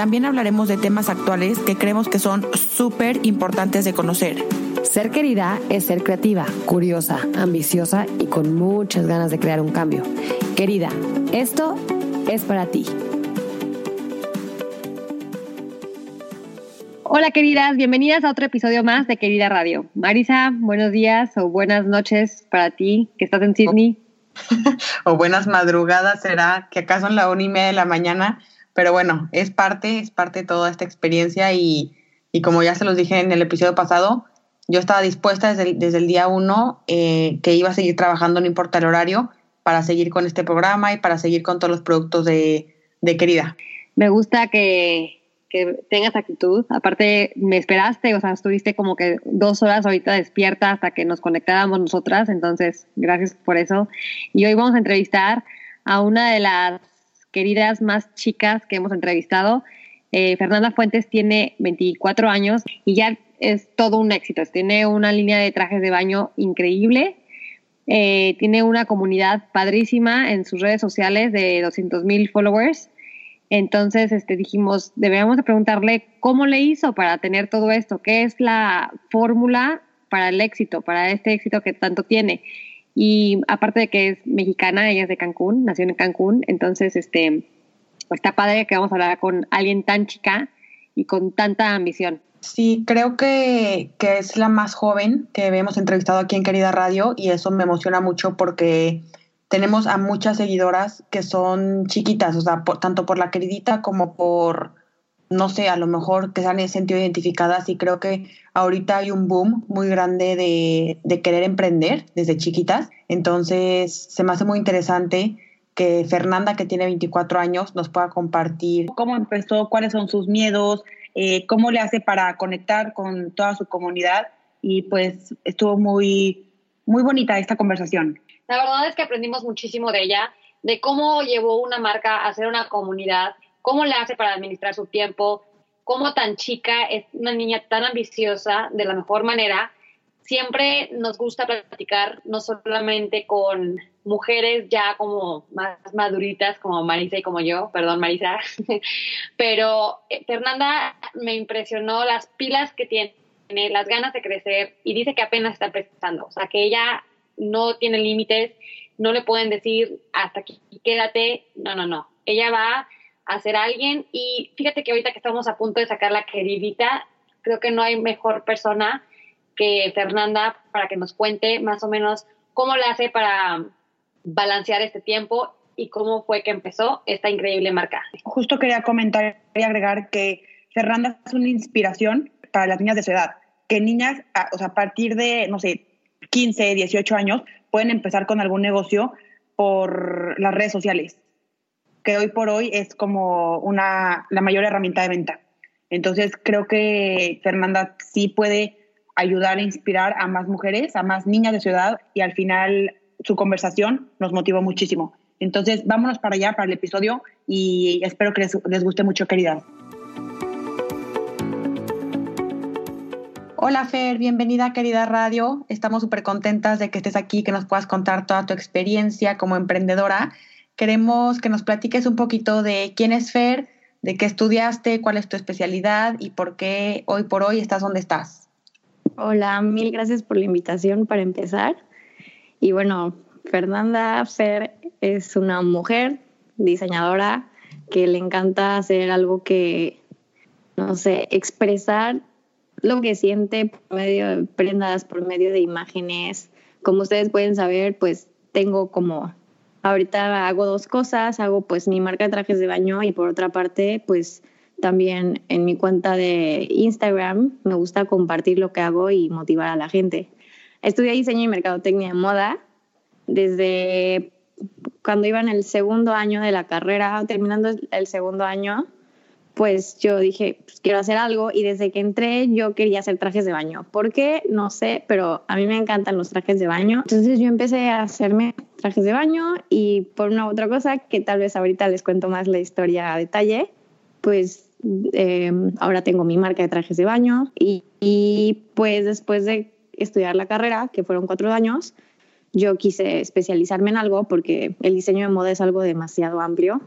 también hablaremos de temas actuales que creemos que son súper importantes de conocer. Ser querida es ser creativa, curiosa, ambiciosa y con muchas ganas de crear un cambio. Querida, esto es para ti. Hola queridas, bienvenidas a otro episodio más de Querida Radio. Marisa, buenos días o buenas noches para ti que estás en Sydney. o buenas madrugadas, será que acaso en la una y media de la mañana pero bueno, es parte, es parte de toda esta experiencia y, como ya se los dije en el episodio pasado, yo estaba dispuesta desde el, día uno eh, que iba a seguir trabajando, no importa el horario, para seguir con este programa y para seguir con todos los productos de, Querida. Me gusta que, que, tengas actitud. Aparte, me esperaste, o sea, estuviste como que dos horas ahorita despierta hasta que nos conectáramos nosotras, entonces gracias por eso. Y hoy vamos a entrevistar a una de las queridas más chicas que hemos entrevistado. Eh, Fernanda Fuentes tiene 24 años y ya es todo un éxito. Tiene una línea de trajes de baño increíble. Eh, tiene una comunidad padrísima en sus redes sociales de 200 mil followers. Entonces este, dijimos, debemos de preguntarle cómo le hizo para tener todo esto, qué es la fórmula para el éxito, para este éxito que tanto tiene. Y aparte de que es mexicana, ella es de Cancún, nació en Cancún, entonces este, está padre que vamos a hablar con alguien tan chica y con tanta ambición. Sí, creo que, que es la más joven que hemos entrevistado aquí en Querida Radio y eso me emociona mucho porque tenemos a muchas seguidoras que son chiquitas, o sea, tanto por la queridita como por no sé, a lo mejor que se han sentido identificadas y creo que ahorita hay un boom muy grande de, querer emprender desde chiquitas. Entonces, se me hace muy interesante que Fernanda, que tiene 24 años, nos pueda compartir cómo empezó, cuáles son sus miedos, eh, cómo le hace para conectar con toda su comunidad y pues estuvo muy, muy bonita esta conversación. La verdad es que aprendimos muchísimo de ella, de cómo llevó una marca a ser una comunidad cómo le hace para administrar su tiempo, cómo tan chica es una niña tan ambiciosa de la mejor manera. Siempre nos gusta platicar no solamente con mujeres ya como más maduritas como Marisa y como yo, perdón Marisa, pero eh, Fernanda me impresionó las pilas que tiene, las ganas de crecer y dice que apenas está empezando, o sea que ella no tiene límites, no le pueden decir hasta aquí quédate, no, no, no, ella va a ser alguien. Y fíjate que ahorita que estamos a punto de sacar la queridita, creo que no hay mejor persona que Fernanda para que nos cuente más o menos cómo la hace para balancear este tiempo y cómo fue que empezó esta increíble marca. Justo quería comentar y agregar que Fernanda es una inspiración para las niñas de su edad, que niñas, o sea, a partir de, no sé, 15, 18 años, pueden empezar con algún negocio por las redes sociales que hoy por hoy es como una, la mayor herramienta de venta. Entonces creo que Fernanda sí puede ayudar a inspirar a más mujeres, a más niñas de ciudad y al final su conversación nos motivó muchísimo. Entonces vámonos para allá, para el episodio y espero que les, les guste mucho, queridas. Hola Fer, bienvenida querida radio. Estamos súper contentas de que estés aquí, que nos puedas contar toda tu experiencia como emprendedora queremos que nos platiques un poquito de quién es Fer, de qué estudiaste, cuál es tu especialidad y por qué hoy por hoy estás donde estás. Hola, mil gracias por la invitación para empezar. Y bueno, Fernanda Fer es una mujer diseñadora que le encanta hacer algo que, no sé, expresar lo que siente por medio de prendas, por medio de imágenes. Como ustedes pueden saber, pues tengo como Ahorita hago dos cosas, hago pues mi marca de trajes de baño y por otra parte pues también en mi cuenta de Instagram me gusta compartir lo que hago y motivar a la gente. Estudié diseño y mercadotecnia de moda desde cuando iba en el segundo año de la carrera, terminando el segundo año, pues yo dije, pues quiero hacer algo y desde que entré yo quería hacer trajes de baño. ¿Por qué? No sé, pero a mí me encantan los trajes de baño. Entonces yo empecé a hacerme trajes de baño y por una otra cosa que tal vez ahorita les cuento más la historia a detalle, pues eh, ahora tengo mi marca de trajes de baño y, y pues después de estudiar la carrera, que fueron cuatro años, yo quise especializarme en algo porque el diseño de moda es algo demasiado amplio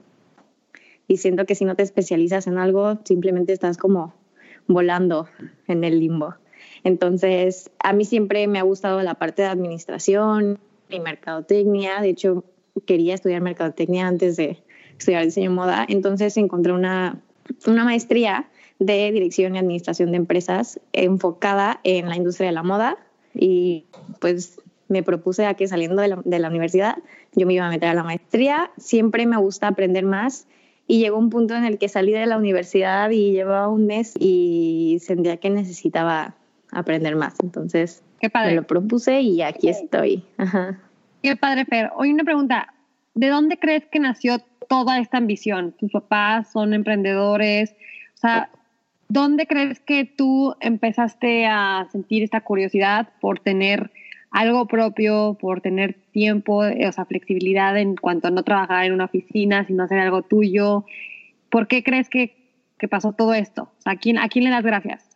y siento que si no te especializas en algo, simplemente estás como volando en el limbo. Entonces, a mí siempre me ha gustado la parte de administración y mercadotecnia. De hecho, quería estudiar mercadotecnia antes de estudiar diseño de moda. Entonces, encontré una, una maestría de dirección y administración de empresas enfocada en la industria de la moda y pues me propuse a que saliendo de la, de la universidad yo me iba a meter a la maestría. Siempre me gusta aprender más y llegó un punto en el que salí de la universidad y llevaba un mes y sentía que necesitaba aprender más. Entonces Qué padre. me lo propuse y aquí estoy. Ajá. Qué padre, Fer. Hoy una pregunta. ¿De dónde crees que nació toda esta ambición? ¿Tus papás son emprendedores? O sea, ¿dónde crees que tú empezaste a sentir esta curiosidad por tener algo propio, por tener tiempo, o sea, flexibilidad en cuanto a no trabajar en una oficina, sino hacer algo tuyo? ¿Por qué crees que, que pasó todo esto? ¿a, quién, ¿A quién le das gracias?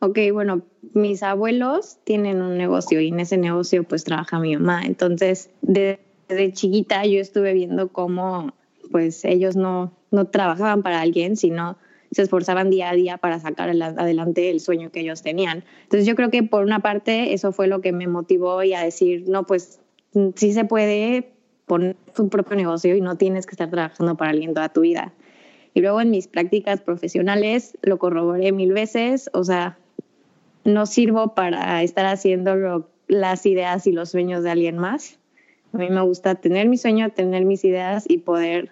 Ok, bueno, mis abuelos tienen un negocio y en ese negocio pues trabaja mi mamá. Entonces, desde chiquita yo estuve viendo cómo pues ellos no, no trabajaban para alguien, sino se esforzaban día a día para sacar adelante el sueño que ellos tenían. Entonces yo creo que por una parte eso fue lo que me motivó y a decir, no, pues sí se puede poner tu propio negocio y no tienes que estar trabajando para alguien toda tu vida. Y luego en mis prácticas profesionales lo corroboré mil veces, o sea, no sirvo para estar haciendo lo, las ideas y los sueños de alguien más. A mí me gusta tener mi sueño, tener mis ideas y poder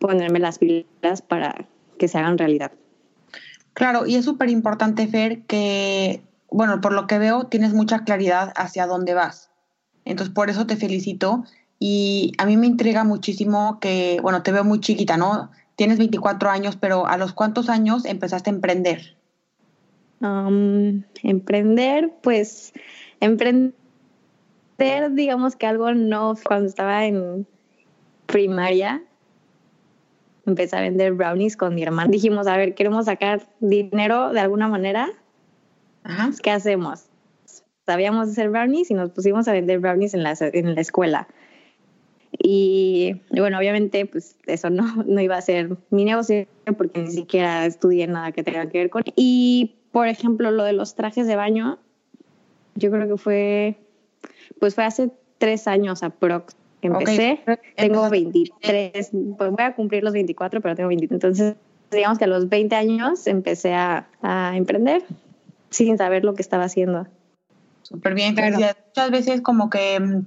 ponerme las pilas para que se hagan realidad. Claro, y es súper importante, Fer, que, bueno, por lo que veo, tienes mucha claridad hacia dónde vas. Entonces, por eso te felicito. Y a mí me intriga muchísimo que, bueno, te veo muy chiquita, ¿no? Tienes 24 años, pero ¿a los cuántos años empezaste a emprender? Um, emprender, pues, emprender, digamos que algo no, cuando estaba en primaria, empecé a vender brownies con mi hermana. Dijimos, a ver, queremos sacar dinero de alguna manera. Ajá. ¿Qué hacemos? Sabíamos hacer brownies y nos pusimos a vender brownies en la, en la escuela. Y, y bueno, obviamente, pues eso no, no iba a ser mi negocio porque ni siquiera estudié nada que tenga que ver con. Y, por ejemplo, lo de los trajes de baño, yo creo que fue, pues fue hace tres años aprox empecé. Tengo 23, pues voy a cumplir los 24, pero tengo 23. Entonces, digamos que a los 20 años empecé a, a emprender sin saber lo que estaba haciendo. Súper bien, Claro. Muchas veces como que mm,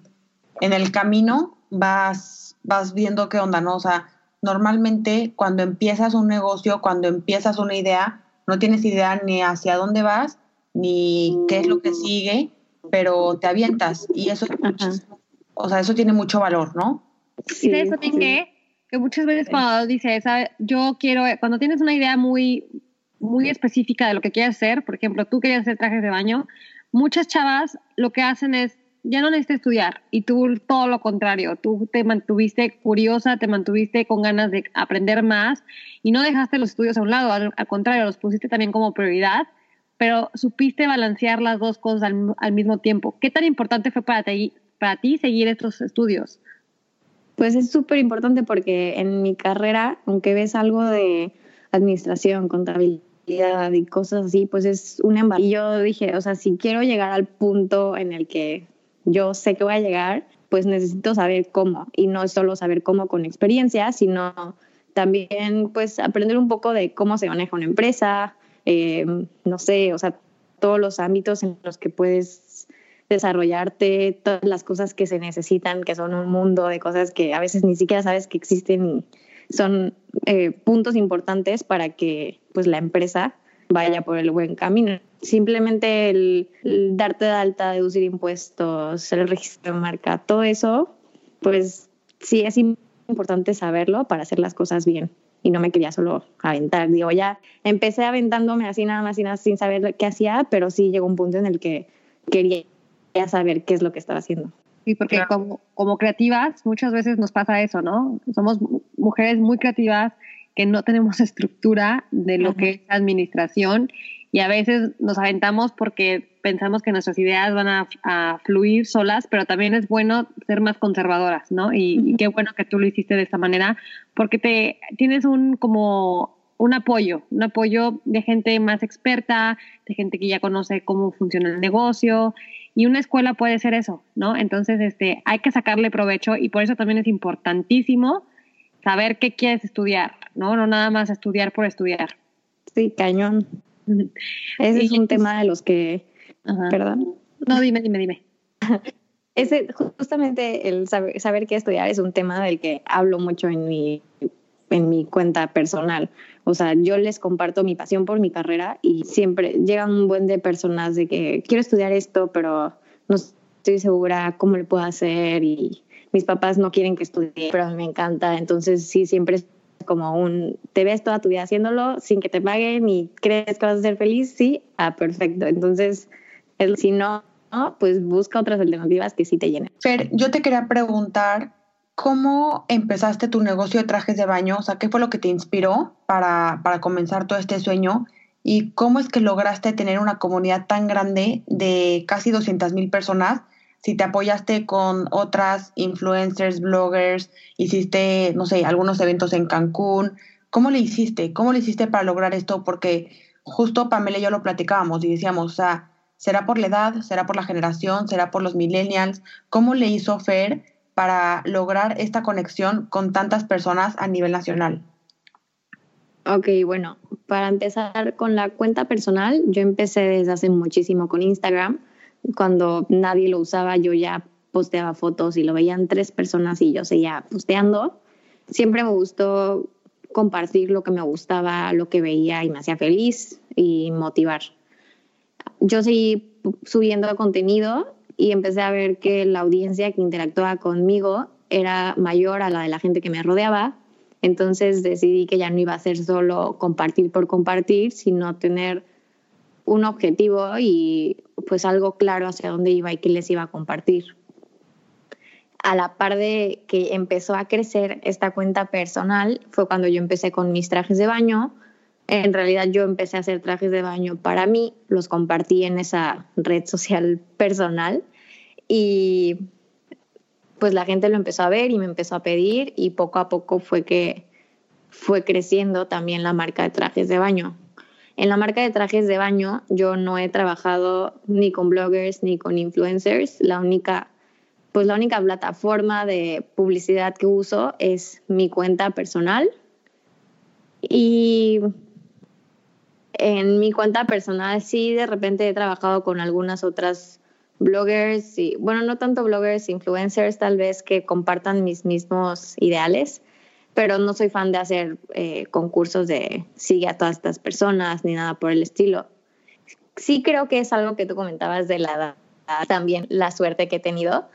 en el camino vas, vas viendo qué onda, ¿no? O sea, normalmente cuando empiezas un negocio, cuando empiezas una idea, no tienes idea ni hacia dónde vas, ni qué es lo que sigue, pero te avientas y eso, es Ajá. muchísimo- o sea, eso tiene mucho valor, ¿no? y sabes también sí. que, muchas veces cuando dices, ¿sabe? yo quiero, cuando tienes una idea muy, muy específica de lo que quieres hacer, por ejemplo, tú querías hacer trajes de baño, muchas chavas lo que hacen es, ya no necesitas estudiar, y tú todo lo contrario, tú te mantuviste curiosa, te mantuviste con ganas de aprender más, y no dejaste los estudios a un lado, al, al contrario, los pusiste también como prioridad, pero supiste balancear las dos cosas al, al mismo tiempo. ¿Qué tan importante fue para ti, para ti seguir estos estudios? Pues es súper importante porque en mi carrera, aunque ves algo de administración, contabilidad y cosas así, pues es un embarazo. Y yo dije, o sea, si quiero llegar al punto en el que yo sé que voy a llegar, pues necesito saber cómo. Y no solo saber cómo con experiencia, sino también pues aprender un poco de cómo se maneja una empresa, eh, no sé, o sea, todos los ámbitos en los que puedes desarrollarte, todas las cosas que se necesitan, que son un mundo de cosas que a veces ni siquiera sabes que existen y son eh, puntos importantes para que pues la empresa vaya por el buen camino. Simplemente el, darte de alta, deducir impuestos, el registro de marca, todo eso, pues sí es importante saberlo para hacer las cosas bien. y no me quería solo aventar. Digo, ya empecé aventándome así nada más y nada sin saber qué hacía, pero sí llegó un punto en el que quería saber qué es lo que estaba haciendo. Sí, porque como, como creativas muchas veces nos pasa eso, ¿no? Somos mujeres muy creativas que no tenemos estructura de lo que es administración y a veces nos aventamos porque pensamos que nuestras ideas van a, fluir solas, pero también es bueno ser más conservadoras, ¿no? Y, qué bueno que tú lo hiciste de esta manera, porque te tienes un como un apoyo, un apoyo de gente más experta, de gente que ya conoce cómo funciona el negocio y una escuela puede ser eso, ¿no? Entonces, este, hay que sacarle provecho y por eso también es importantísimo saber qué quieres estudiar, ¿no? No nada más estudiar por estudiar. Sí, cañón. Ese es un tema de los que... Perdón. No, dime, dime, dime. Ese, justamente el saber, saber, qué estudiar es un tema del que hablo mucho en mi, en mi cuenta personal. O sea, yo les comparto mi pasión por mi carrera y siempre llegan un buen de personas de que quiero estudiar esto, pero no estoy segura cómo le puedo hacer y mis papás no quieren que estudie, pero a mí me encanta. Entonces, sí, siempre como un, te ves toda tu vida haciéndolo sin que te paguen y crees que vas a ser feliz, sí, ah, perfecto. Entonces, si no, pues busca otras alternativas que sí te llenen. Fer, yo te quería preguntar, ¿cómo empezaste tu negocio de trajes de baño? O sea, ¿qué fue lo que te inspiró para, para comenzar todo este sueño? ¿Y cómo es que lograste tener una comunidad tan grande de casi 200 mil personas si te apoyaste con otras influencers, bloggers, hiciste, no sé, algunos eventos en Cancún. ¿Cómo le hiciste? ¿Cómo le hiciste para lograr esto? Porque justo Pamela y yo lo platicábamos y decíamos, o sea, ¿será por la edad? ¿Será por la generación? ¿Será por los millennials? ¿Cómo le hizo Fer para lograr esta conexión con tantas personas a nivel nacional? Ok, bueno, para empezar con la cuenta personal, yo empecé desde hace muchísimo con Instagram cuando nadie lo usaba, yo ya posteaba fotos y lo veían tres personas y yo seguía posteando. Siempre me gustó compartir lo que me gustaba, lo que veía y me hacía feliz y motivar. Yo seguí subiendo contenido y empecé a ver que la audiencia que interactuaba conmigo era mayor a la de la gente que me rodeaba. Entonces decidí que ya no iba a ser solo compartir por compartir, sino tener un objetivo y pues algo claro hacia dónde iba y qué les iba a compartir. A la par de que empezó a crecer esta cuenta personal, fue cuando yo empecé con mis trajes de baño. En realidad yo empecé a hacer trajes de baño para mí, los compartí en esa red social personal y pues la gente lo empezó a ver y me empezó a pedir y poco a poco fue que fue creciendo también la marca de trajes de baño. En la marca de trajes de baño yo no he trabajado ni con bloggers ni con influencers. La única, pues la única plataforma de publicidad que uso es mi cuenta personal. Y en mi cuenta personal sí de repente he trabajado con algunas otras bloggers y bueno, no tanto bloggers, influencers tal vez que compartan mis mismos ideales pero no soy fan de hacer eh, concursos de sigue a todas estas personas ni nada por el estilo. Sí creo que es algo que tú comentabas de la edad, también la suerte que he tenido,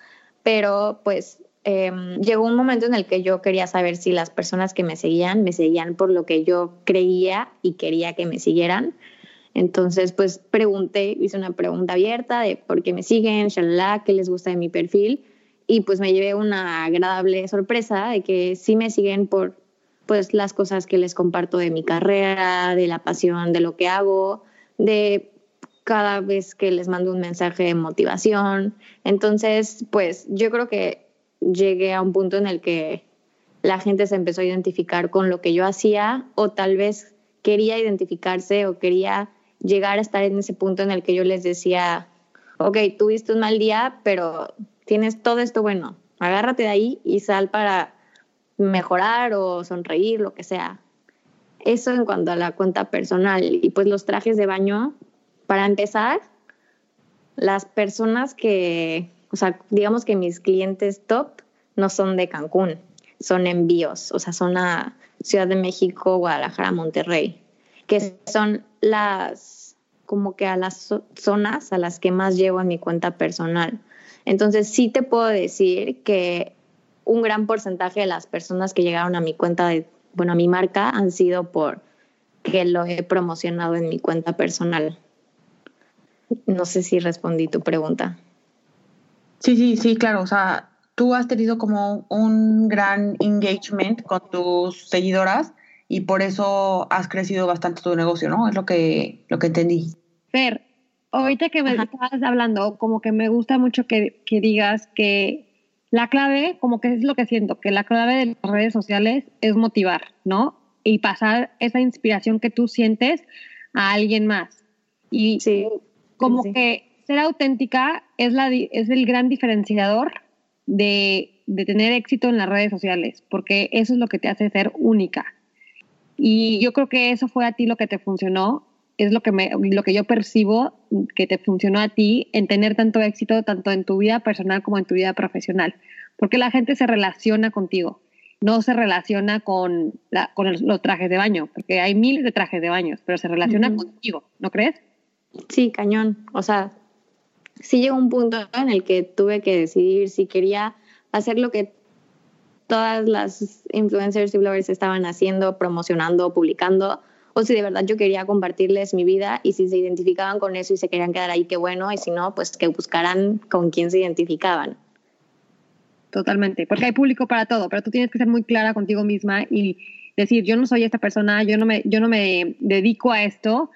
pero pues em, llegó un momento en el que yo quería saber si las personas que me seguían me seguían por lo que yo creía y quería que me siguieran. Entonces, pues pregunté, hice una pregunta abierta de por qué me siguen, shalala, qué les gusta de mi perfil y pues me llevé una agradable sorpresa de que sí me siguen por pues las cosas que les comparto de mi carrera, de la pasión, de lo que hago, de cada vez que les mando un mensaje de motivación. Entonces, pues yo creo que llegué a un punto en el que la gente se empezó a identificar con lo que yo hacía o tal vez quería identificarse o quería llegar a estar en ese punto en el que yo les decía, ok, tuviste un mal día, pero tienes todo esto bueno, agárrate de ahí y sal para mejorar o sonreír, lo que sea. Eso en cuanto a la cuenta personal. Y pues los trajes de baño, para empezar, las personas que, o sea, digamos que mis clientes top no son de Cancún, son envíos, o sea, son a Ciudad de México, Guadalajara, Monterrey, que son las, como que a las zonas a las que más llevo en mi cuenta personal. Entonces sí te puedo decir que un gran porcentaje de las personas que llegaron a mi cuenta de, bueno, a mi marca han sido por que lo he promocionado en mi cuenta personal. No sé si respondí tu pregunta. Sí, sí, sí, claro. O sea, tú has tenido como un gran engagement con tus seguidoras y por eso has crecido bastante tu negocio, ¿no? Es lo que, lo que entendí. Fer, ahorita que me estabas hablando, como que me gusta mucho que, que digas que la clave, como que es lo que siento, que la clave de las redes sociales es motivar, ¿no? Y pasar esa inspiración que tú sientes a alguien más. Y Sí, como sí. que ser auténtica es, la, di- es el gran diferenciador de, de tener éxito en las redes sociales, porque eso es lo que te hace ser única. Y yo creo que eso fue a ti lo que te funcionó, es lo que, me, lo que yo percibo que te funcionó a ti en tener tanto éxito tanto en tu vida personal como en tu vida profesional, porque la gente se relaciona contigo, no se relaciona con, la- con el- los trajes de baño, porque hay miles de trajes de baño, pero se relaciona contigo, ¿no crees? Sí, cañón. O sea, sí llegó un punto en el que tuve que decidir si quería hacer lo que todas las influencers y bloggers estaban haciendo, promocionando, publicando, o si de verdad yo quería compartirles mi vida y si se identificaban con eso y se querían quedar ahí, qué bueno, y si no, pues que buscaran con quién se identificaban. Totalmente, porque hay público para todo, pero tú tienes que ser muy clara contigo misma y decir, yo no soy esta persona, yo no me, yo no me dedico a esto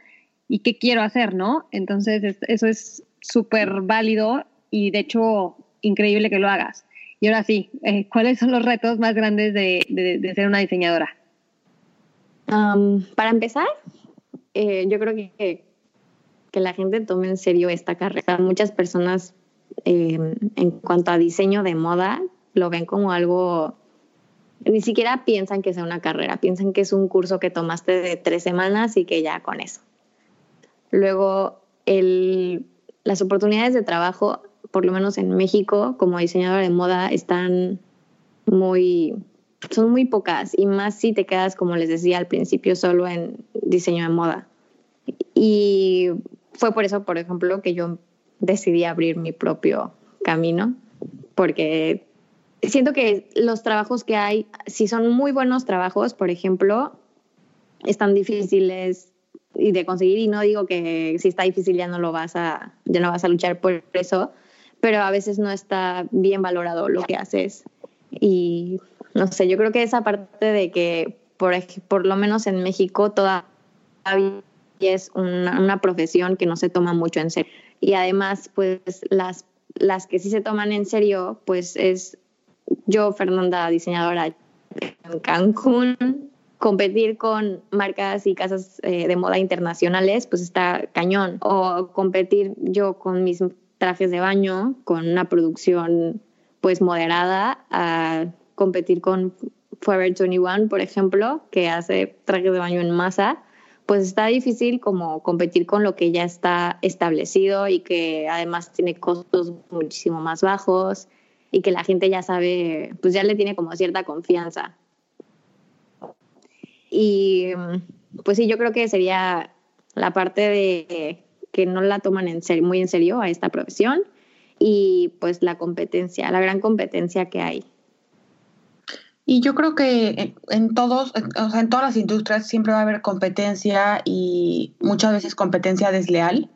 y qué quiero hacer, ¿no? Entonces, es- eso es súper válido y de hecho increíble que lo hagas. Y ahora sí, eh, ¿cuáles son los retos más grandes de, de- de ser una diseñadora? Para empezar, eh, yo creo que, que la gente tome en serio esta carrera. Muchas personas, eh, en cuanto a diseño de moda, lo ven como algo, ni siquiera piensan que sea una carrera, piensan que es un curso que tomaste de tres semanas y que ya con eso. Luego, el, las oportunidades de trabajo, por lo menos en México, como diseñadora de moda, están muy, son muy pocas y más si te quedas, como les decía al principio, solo en diseño de moda. Y fue por eso, por ejemplo, que yo decidí abrir mi propio camino, porque siento que los trabajos que hay, si son muy buenos trabajos, por ejemplo, están difíciles y de conseguir y no digo que si está difícil ya no lo vas a ya no vas a luchar por eso, pero a veces no está bien valorado lo que haces y no sé, yo creo que esa parte de que por, por lo menos en México todavía es una, una profesión que no se toma mucho en serio. Y además, pues las, las que sí se toman en serio, pues es yo, Fernanda, diseñadora en Cancún, competir con marcas y casas eh, de moda internacionales, pues está cañón. O competir yo con mis trajes de baño, con una producción pues moderada, a competir con Forever 21, por ejemplo, que hace trajes de baño en masa, pues está difícil como competir con lo que ya está establecido y que además tiene costos muchísimo más bajos y que la gente ya sabe, pues ya le tiene como cierta confianza. Y pues sí, yo creo que sería la parte de que no la toman en serio, muy en serio a esta profesión y pues la competencia, la gran competencia que hay. Y yo creo que en, todos, o sea, en todas las industrias siempre va a haber competencia y muchas veces competencia desleal,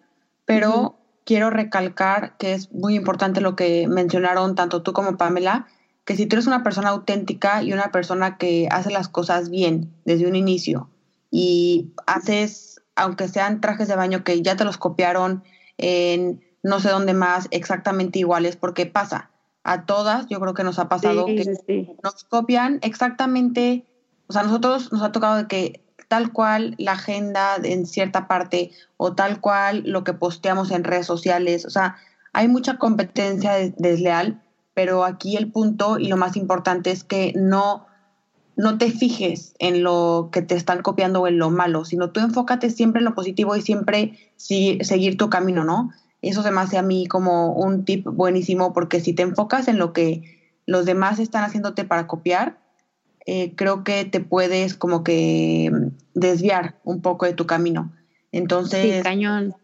pero uh -huh. quiero recalcar que es muy importante lo que mencionaron tanto tú como Pamela, que si tú eres una persona auténtica y una persona que hace las cosas bien desde un inicio y haces, aunque sean trajes de baño que ya te los copiaron en no sé dónde más, exactamente iguales, porque pasa. A todas, yo creo que nos ha pasado sí, que sí, nos copian exactamente, o sea, a nosotros nos ha tocado de que tal cual la agenda en cierta parte o tal cual lo que posteamos en redes sociales, o sea, hay mucha competencia desleal, pero aquí el punto y lo más importante es que no no te fijes en lo que te están copiando o en lo malo, sino tú enfócate siempre en lo positivo y siempre si, seguir tu camino, ¿no? Eso se me hace a mí como un tip buenísimo porque si te enfocas en lo que los demás están haciéndote para copiar, eh, creo que te puedes como que desviar un poco de tu camino. Entonces, sí, cañón.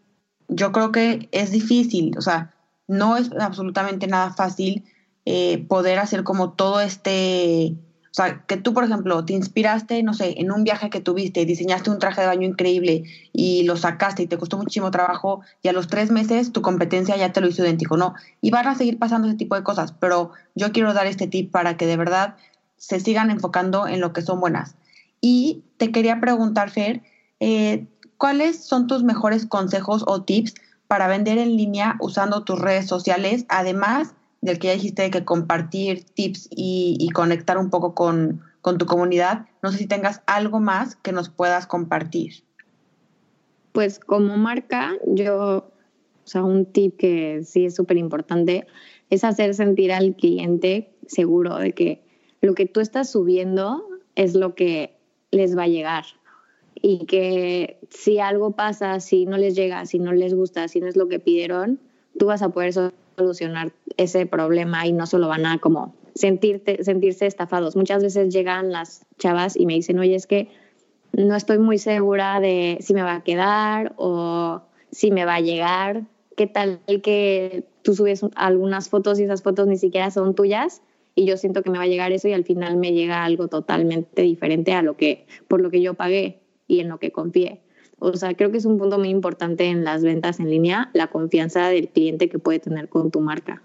yo creo que es difícil, o sea, no es absolutamente nada fácil eh, poder hacer como todo este, O sea, que tú, por ejemplo, te inspiraste, no sé, en un viaje que tuviste, diseñaste un traje de baño increíble y lo sacaste y te costó muchísimo trabajo y a los tres meses tu competencia ya te lo hizo idéntico, ¿no? Y van a seguir pasando ese tipo de cosas, pero yo quiero dar este tip para que de verdad se sigan enfocando en lo que son buenas. Y te quería preguntar, Fer, eh, ¿cuáles son tus mejores consejos o tips para vender en línea usando tus redes sociales, además del que ya dijiste que compartir tips y, conectar un poco con, tu comunidad, no sé si tengas algo más que nos puedas compartir. Pues como marca, yo, o sea, un tip que sí es súper importante es hacer sentir al cliente seguro de que lo que tú estás subiendo es lo que les va a llegar y que si algo pasa, si no les llega, si no les gusta, si no es lo que pidieron, tú vas a poder solucionar ese problema y no solo van a como sentirte, sentirse estafados. Muchas veces llegan las chavas y me dicen, oye, es que no estoy muy segura de si me va a quedar o si me va a llegar. ¿Qué tal que tú subes algunas fotos y esas fotos ni siquiera son tuyas? Y yo siento que me va a llegar eso y al final me llega algo totalmente diferente a lo que, por lo que yo pagué y en lo que confié. O sea, creo que es un punto muy importante en las ventas en línea, la confianza del cliente que puede tener con tu marca.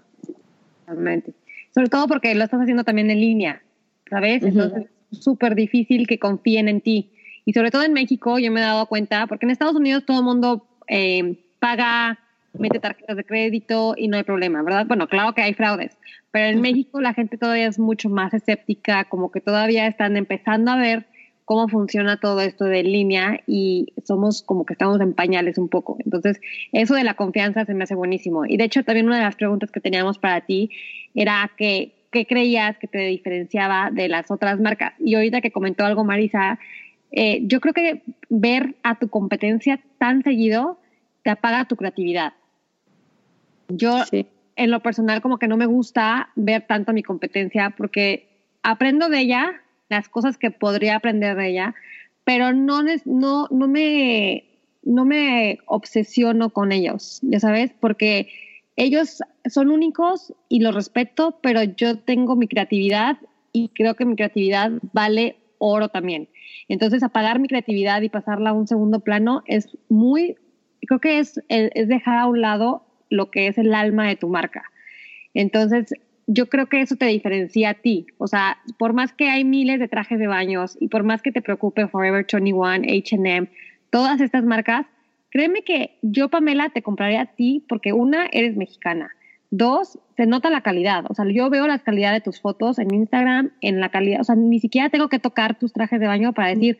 Totalmente. Sobre todo porque lo estás haciendo también en línea, ¿sabes? Entonces es súper difícil que confíen en ti. Y sobre todo en México, yo me he dado cuenta, porque en Estados Unidos todo el mundo eh, paga, mete tarjetas de crédito y no hay problema, ¿verdad? Bueno, claro que hay fraudes, pero en México la gente todavía es mucho más escéptica, como que todavía están empezando a ver cómo funciona todo esto de línea y somos como que estamos en pañales un poco. Entonces, eso de la confianza se me hace buenísimo. Y de hecho, también una de las preguntas que teníamos para ti era que, ¿qué creías que te diferenciaba de las otras marcas? Y ahorita que comentó algo Marisa, eh, yo creo que ver a tu competencia tan seguido te apaga tu creatividad. Yo, en lo personal, como que no me gusta ver tanto a mi competencia porque aprendo de ella, las cosas que podría aprender de ella, pero no, no, no, me, no me obsesiono con ellos, ya sabes, porque ellos son únicos y los respeto, pero yo tengo mi creatividad y creo que mi creatividad vale oro también. Entonces, apagar mi creatividad y pasarla a un segundo plano es muy, creo que es, es dejar a un lado lo que es el alma de tu marca. Entonces, yo creo que eso te diferencia a ti. O sea, por más que hay miles de trajes de baños y por más que te preocupe Forever 21, HM, todas estas marcas, créeme que yo, Pamela, te compraría a ti porque una, eres mexicana. Dos, se nota la calidad. O sea, yo veo la calidad de tus fotos en Instagram, en la calidad, o sea, ni siquiera tengo que tocar tus trajes de baño para decir,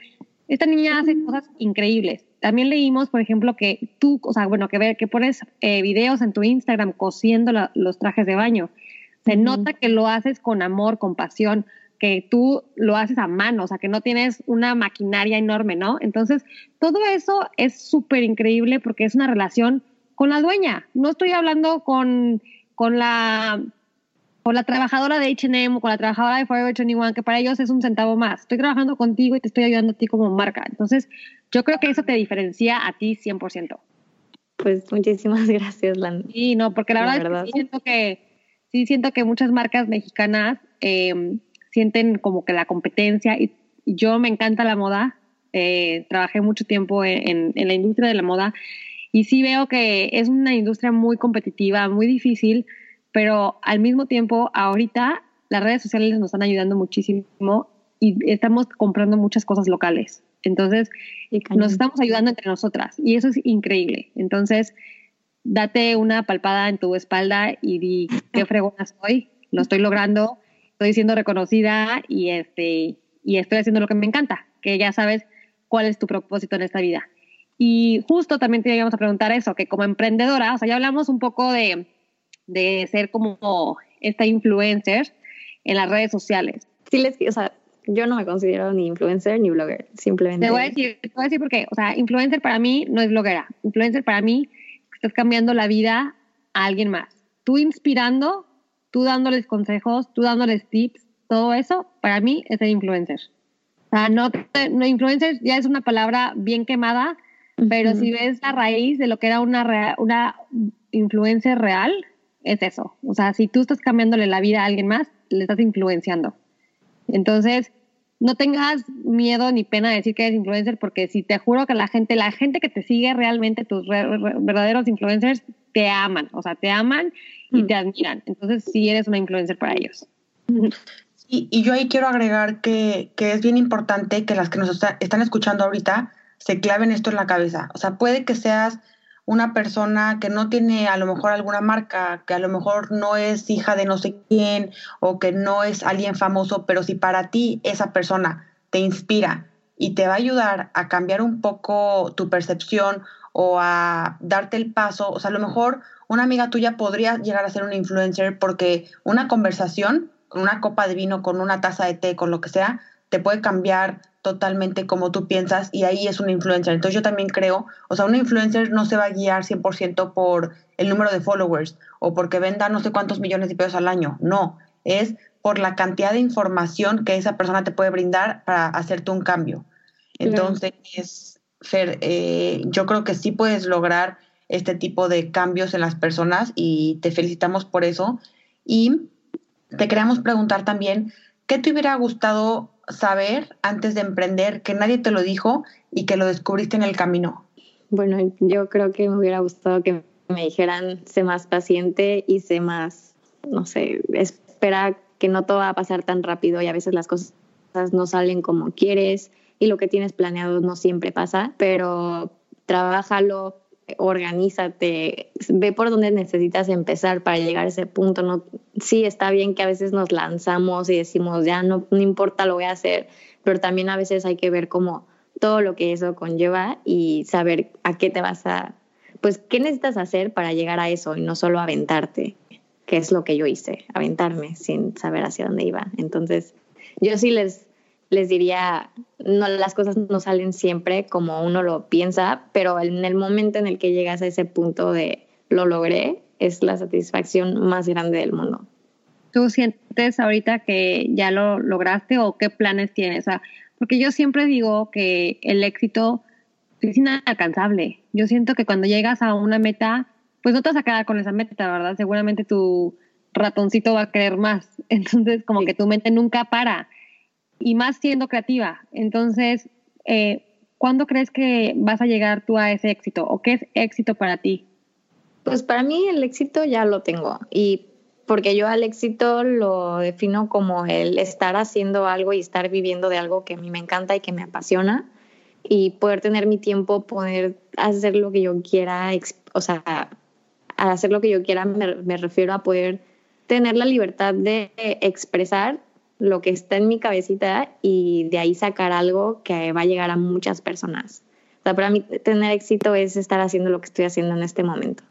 esta niña hace cosas increíbles. También leímos, por ejemplo, que tú, o sea, bueno, que, que pones eh, videos en tu Instagram cosiendo los trajes de baño. Se nota que lo haces con amor, con pasión, que tú lo haces a mano, o sea, que no tienes una maquinaria enorme, ¿no? Entonces, todo eso es súper increíble porque es una relación con la dueña. No estoy hablando con, con la con la trabajadora de H&M o con la trabajadora de Forever 21, que para ellos es un centavo más. Estoy trabajando contigo y te estoy ayudando a ti como marca. Entonces, yo creo que eso te diferencia a ti 100%. Pues muchísimas gracias, Lan. Sí, no, porque la, verdad, Es que siento que sí siento que muchas marcas mexicanas eh, sienten como que la competencia y yo me encanta la moda, eh, trabajé mucho tiempo en, en, la industria de la moda y sí veo que es una industria muy competitiva, muy difícil, pero al mismo tiempo ahorita las redes sociales nos están ayudando muchísimo y estamos comprando muchas cosas locales. Entonces, nos estamos ayudando entre nosotras y eso es increíble. Entonces, date una palpada en tu espalda y di qué fregona soy, lo estoy logrando, estoy siendo reconocida y este y estoy haciendo lo que me encanta, que ya sabes cuál es tu propósito en esta vida. Y justo también te íbamos a preguntar eso, que como emprendedora, o sea, ya hablamos un poco de, de ser como esta influencer en las redes sociales. Sí, les, o sea, yo no me considero ni influencer ni blogger, simplemente. Te voy a decir, te voy a decir por qué. O sea, influencer para mí no es bloguera. Influencer para mí estás cambiando la vida a alguien más. Tú inspirando, tú dándoles consejos, tú dándoles tips, todo eso, para mí es el influencer. O sea, no, no influencer ya es una palabra bien quemada, pero si ves la raíz de lo que era una, una influencer real, es eso. O sea, si tú estás cambiándole la vida a alguien más, le estás influenciando. Entonces, no tengas miedo ni pena de decir que eres influencer, porque si te juro que la gente, la gente que te sigue realmente, tus verdaderos influencers, te aman, o sea, te aman y te admiran. Entonces, sí eres una influencer para ellos. Y, y yo ahí quiero agregar que, que, es bien importante que las que nos están escuchando ahorita se claven esto en la cabeza. O sea, puede que seas una persona que no tiene a lo mejor alguna marca, que a lo mejor no es hija de no sé quién o que no es alguien famoso, pero si para ti esa persona te inspira y te va a ayudar a cambiar un poco tu percepción o a darte el paso, o sea, a lo mejor una amiga tuya podría llegar a ser una influencer porque una conversación con una copa de vino, con una taza de té, con lo que sea, te puede cambiar totalmente como tú piensas y ahí es una influencer. Entonces yo también creo, o sea, una influencer no se va a guiar 100% por el número de followers o porque venda no sé cuántos millones de pesos al año, no, es por la cantidad de información que esa persona te puede brindar para hacerte un cambio. Entonces, Fer, eh, yo creo que sí puedes lograr este tipo de cambios en las personas y te felicitamos por eso. Y te queríamos preguntar también, ¿qué te hubiera gustado saber antes de emprender que nadie te lo dijo y que lo descubriste en el camino? Bueno, yo creo que me hubiera gustado que me dijeran, sé más paciente y sé más, no sé, espera que no todo va a pasar tan rápido y a veces las cosas no salen como quieres y lo que tienes planeado no siempre pasa, pero trabájalo, organízate, ve por dónde necesitas empezar para llegar a ese punto. No, sí, está bien que a veces nos lanzamos y decimos, ya no, no importa, lo voy a hacer, pero también a veces hay que ver como todo lo que eso conlleva y saber a qué te vas a, pues, qué necesitas hacer para llegar a eso y no solo aventarte, que es lo que yo hice, aventarme sin saber hacia dónde iba. Entonces, yo sí les les diría, no, las cosas no salen siempre como uno lo piensa, pero en el momento en el que llegas a ese punto de lo logré, es la satisfacción más grande del mundo. ¿Tú sientes ahorita que ya lo lograste o qué planes tienes? porque yo siempre digo que el éxito es inalcanzable. Yo siento que cuando llegas a una meta, pues no te vas a quedar con esa meta, ¿verdad? Seguramente tu ratoncito va a querer más. Entonces, como que tu mente nunca para y más siendo creativa. Entonces, eh, ¿cuándo crees que vas a llegar tú a ese éxito o qué es éxito para ti? Pues para mí el éxito ya lo tengo y porque yo al éxito lo defino como el estar haciendo algo y estar viviendo de algo que a mí me encanta y que me apasiona y poder tener mi tiempo, poder hacer lo que yo quiera, o sea, a hacer lo que yo quiera me, me refiero a poder tener la libertad de expresar lo que está en mi cabecita y de ahí sacar algo que va a llegar a muchas personas. O sea, para mí tener éxito es estar haciendo lo que estoy haciendo en este momento.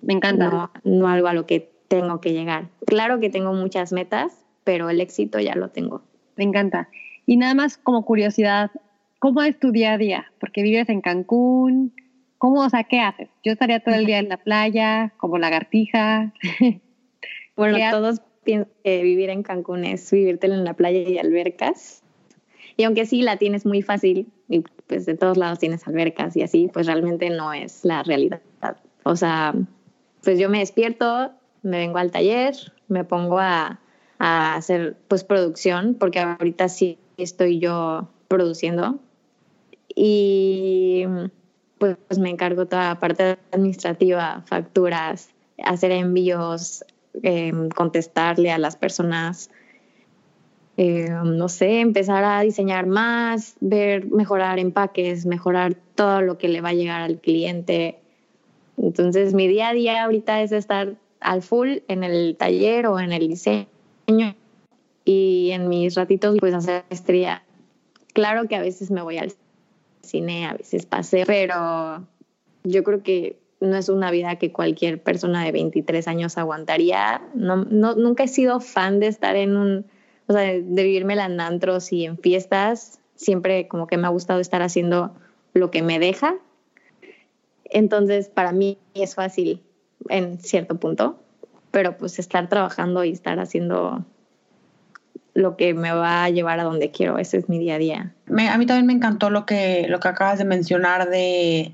Me encanta. No, no algo a lo que tengo que llegar. Claro que tengo muchas metas, pero el éxito ya lo tengo. Me encanta. Y nada más como curiosidad, ¿cómo es tu día a día? Porque vives en Cancún. ¿Cómo, o sea, qué haces? Yo estaría todo el día en la playa, como lagartija. bueno, todos que vivir en Cancún es vivírtelo en la playa y albercas. Y aunque sí la tienes muy fácil y pues de todos lados tienes albercas y así, pues realmente no es la realidad. O sea, pues yo me despierto, me vengo al taller, me pongo a, a hacer pues producción, porque ahorita sí estoy yo produciendo. Y pues, pues me encargo toda la parte administrativa, facturas, hacer envíos, Em, contestarle a las personas, em, no sé, empezar a diseñar más, ver, mejorar empaques, mejorar todo lo que le va a llegar al cliente. Entonces mi día a día ahorita es estar al full en el taller o en el diseño y en mis ratitos pues hacer maestría. Claro que a veces me voy al cine, a veces paseo, pero yo creo que no es una vida que cualquier persona de 23 años aguantaría. No, no, nunca he sido fan de estar en un, o sea, de vivirme en antros y en fiestas. Siempre como que me ha gustado estar haciendo lo que me deja. Entonces, para mí es fácil en cierto punto, pero pues estar trabajando y estar haciendo lo que me va a llevar a donde quiero, ese es mi día a día. a mí también me encantó lo que, lo que acabas de mencionar de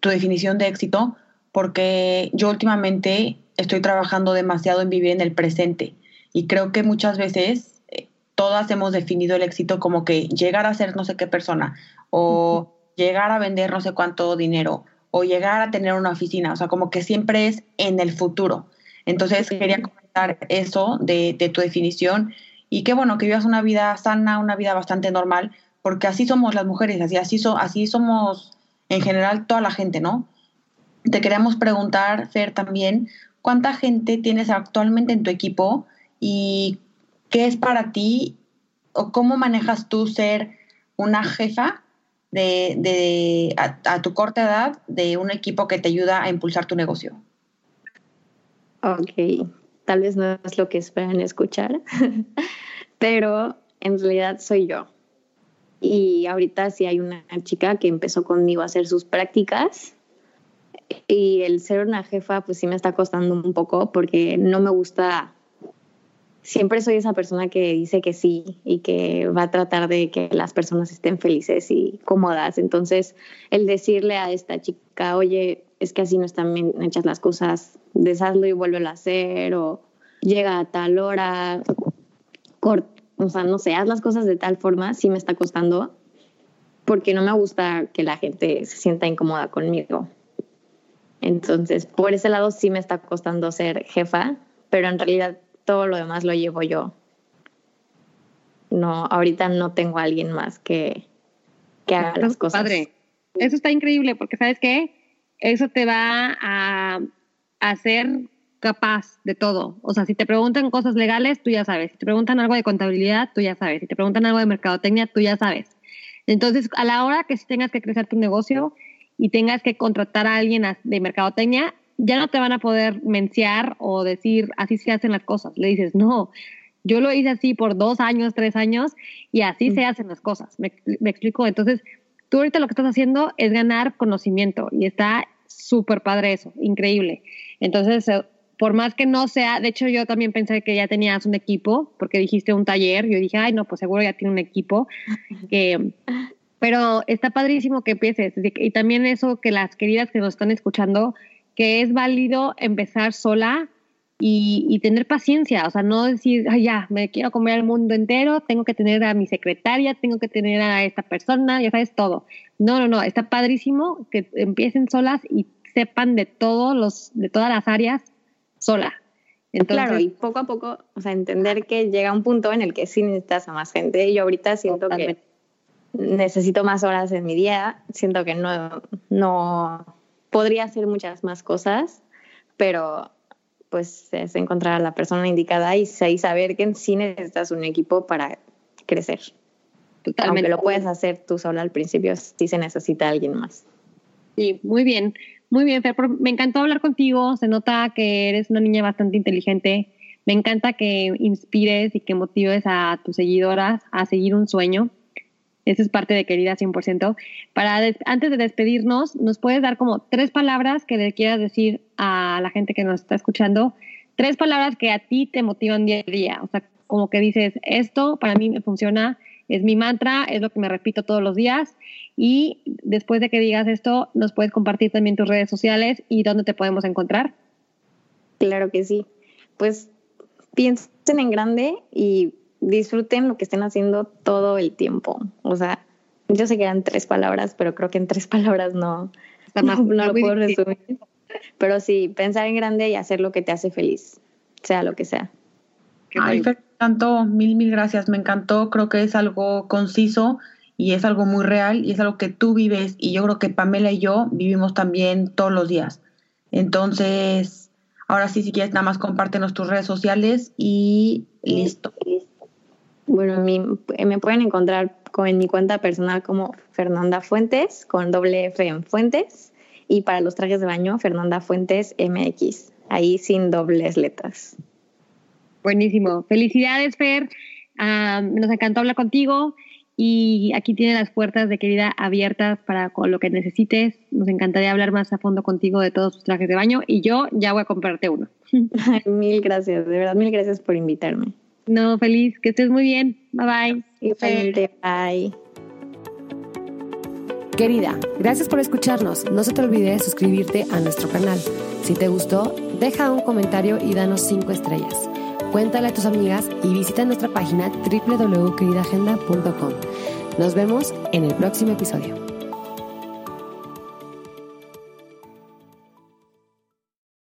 tu definición de éxito, porque yo últimamente estoy trabajando demasiado en vivir en el presente y creo que muchas veces eh, todas hemos definido el éxito como que llegar a ser no sé qué persona o llegar a vender no sé cuánto dinero o llegar a tener una oficina, o sea, como que siempre es en el futuro. Entonces quería comentar eso de, de tu definición y qué bueno que vivas una vida sana, una vida bastante normal, porque así somos las mujeres, así, así, so, así somos en general toda la gente, ¿no? Te queríamos preguntar, Fer, también, ¿cuánta gente tienes actualmente en tu equipo y qué es para ti o cómo manejas tú ser una jefa de, de a, tu corta edad de un equipo que te ayuda a impulsar tu negocio? Ok, tal vez no es lo que esperan escuchar, pero en realidad soy yo. Y ahorita sí hay una chica que empezó conmigo a hacer sus prácticas y el ser una jefa pues sí me está costando un poco porque no me gusta siempre soy esa persona que dice que sí y que va a tratar de que las personas estén felices y cómodas. Entonces, el decirle a esta chica, oye, es que así no están hechas las cosas, deshazlo y vuélvelo a hacer, o llega a tal hora, o sea, no sé, haz las cosas de tal forma, sí me está costando, porque no me gusta que la gente se sienta incómoda conmigo. Entonces, por ese lado sí me está costando ser jefa, pero en realidad todo lo demás lo llevo yo. No, ahorita no tengo a alguien más que, que haga las cosas. Padre. Eso está increíble porque, ¿sabes qué? Eso te va a hacer capaz de todo. O sea, si te preguntan cosas legales, tú ya sabes. Si te preguntan algo de contabilidad, tú ya sabes. Si te preguntan algo de mercadotecnia, tú ya sabes. Entonces, a la hora que tengas que crecer tu negocio y tengas que contratar a alguien de mercadotecnia, ya no te van a poder menciar o decir así se hacen las cosas. Le dices, no, yo lo hice así por dos años, tres años y así se hacen las cosas. Me, me, explico. Entonces, tú ahorita lo que estás haciendo es ganar conocimiento y está súper padre eso, increíble. Entonces, eh, por más que no sea, de hecho yo también pensé que ya tenías un equipo, porque dijiste un taller, yo dije, ay, no, pues seguro ya tiene un equipo. que pero está padrísimo que empieces. Y también eso que las queridas que nos están escuchando, que es válido empezar sola y, tener paciencia, o sea, no decir, ay, ya, me quiero comer el mundo entero, tengo que tener a mi secretaria, tengo que tener a esta persona, ya sabes todo. No, no, no, está padrísimo que empiecen solas y sepan de todos los, de todas las áreas sola. Entonces, claro, y poco a poco, o sea, entender que llega un punto en el que sí necesitas a más gente. Yo ahorita siento que necesito más horas en mi día, siento que no, no podría hacer muchas más cosas, pero pues es encontrar a la persona indicada y, saber que sí necesitas un equipo para crecer. Totalmente. Aunque lo puedes hacer tú sola al principio, sí se necesita alguien más. Sí, muy bien, muy bien, Fer. Me encantó hablar contigo. Se nota que eres una niña bastante inteligente. Me encanta que inspires y que motives a tus seguidoras a seguir un sueño. Eso es parte de Querida 100%. Para antes de despedirnos, ¿nos puedes dar como tres palabras que le quieras decir a la gente que nos está escuchando? Tres palabras que a ti te motivan día a día. O sea, como que dices, esto para mí me funciona, es mi mantra, es lo que me repito todos los días. Y después de que digas esto, nos puedes compartir también tus redes sociales y dónde te podemos encontrar. Claro que sí. Pues piensen en grande y disfruten lo que estén haciendo todo el tiempo. O sea, yo sé que eran tres palabras, pero creo que en tres palabras no, no, lo puedo resumir. Pero sí, pensar en grande y hacer lo que te hace feliz, sea lo que sea. Ay, me encantó, mil, mil gracias, me encantó, creo que es algo conciso y es algo muy real y es algo que tú vives y yo creo que Pamela y yo vivimos también todos los días. Entonces, ahora sí, si quieres, nada más compártenos tus redes sociales y listo. Bueno, me pueden encontrar en mi cuenta personal como Fernanda Fuentes, con doble F en Fuentes, y para los trajes de baño, Fernanda Fuentes MX, ahí sin dobles letras. Buenísimo. Felicidades, Fer. Ah, nos encantó hablar contigo y aquí tiene las puertas de querida abiertas para con lo que necesites. Nos encantaría hablar más a fondo contigo de todos tus trajes de baño y yo ya voy a comprarte uno. mil gracias, de verdad, mil gracias por invitarme. No, feliz, que estés muy bien. Bye bye. bye. Querida, gracias por escucharnos. No se te olvide suscribirte a nuestro canal. Si te gustó, deja un comentario y danos cinco estrellas. Cuéntale a tus amigas y visita nuestra página www.queridagenda.com. Nos vemos en el próximo episodio.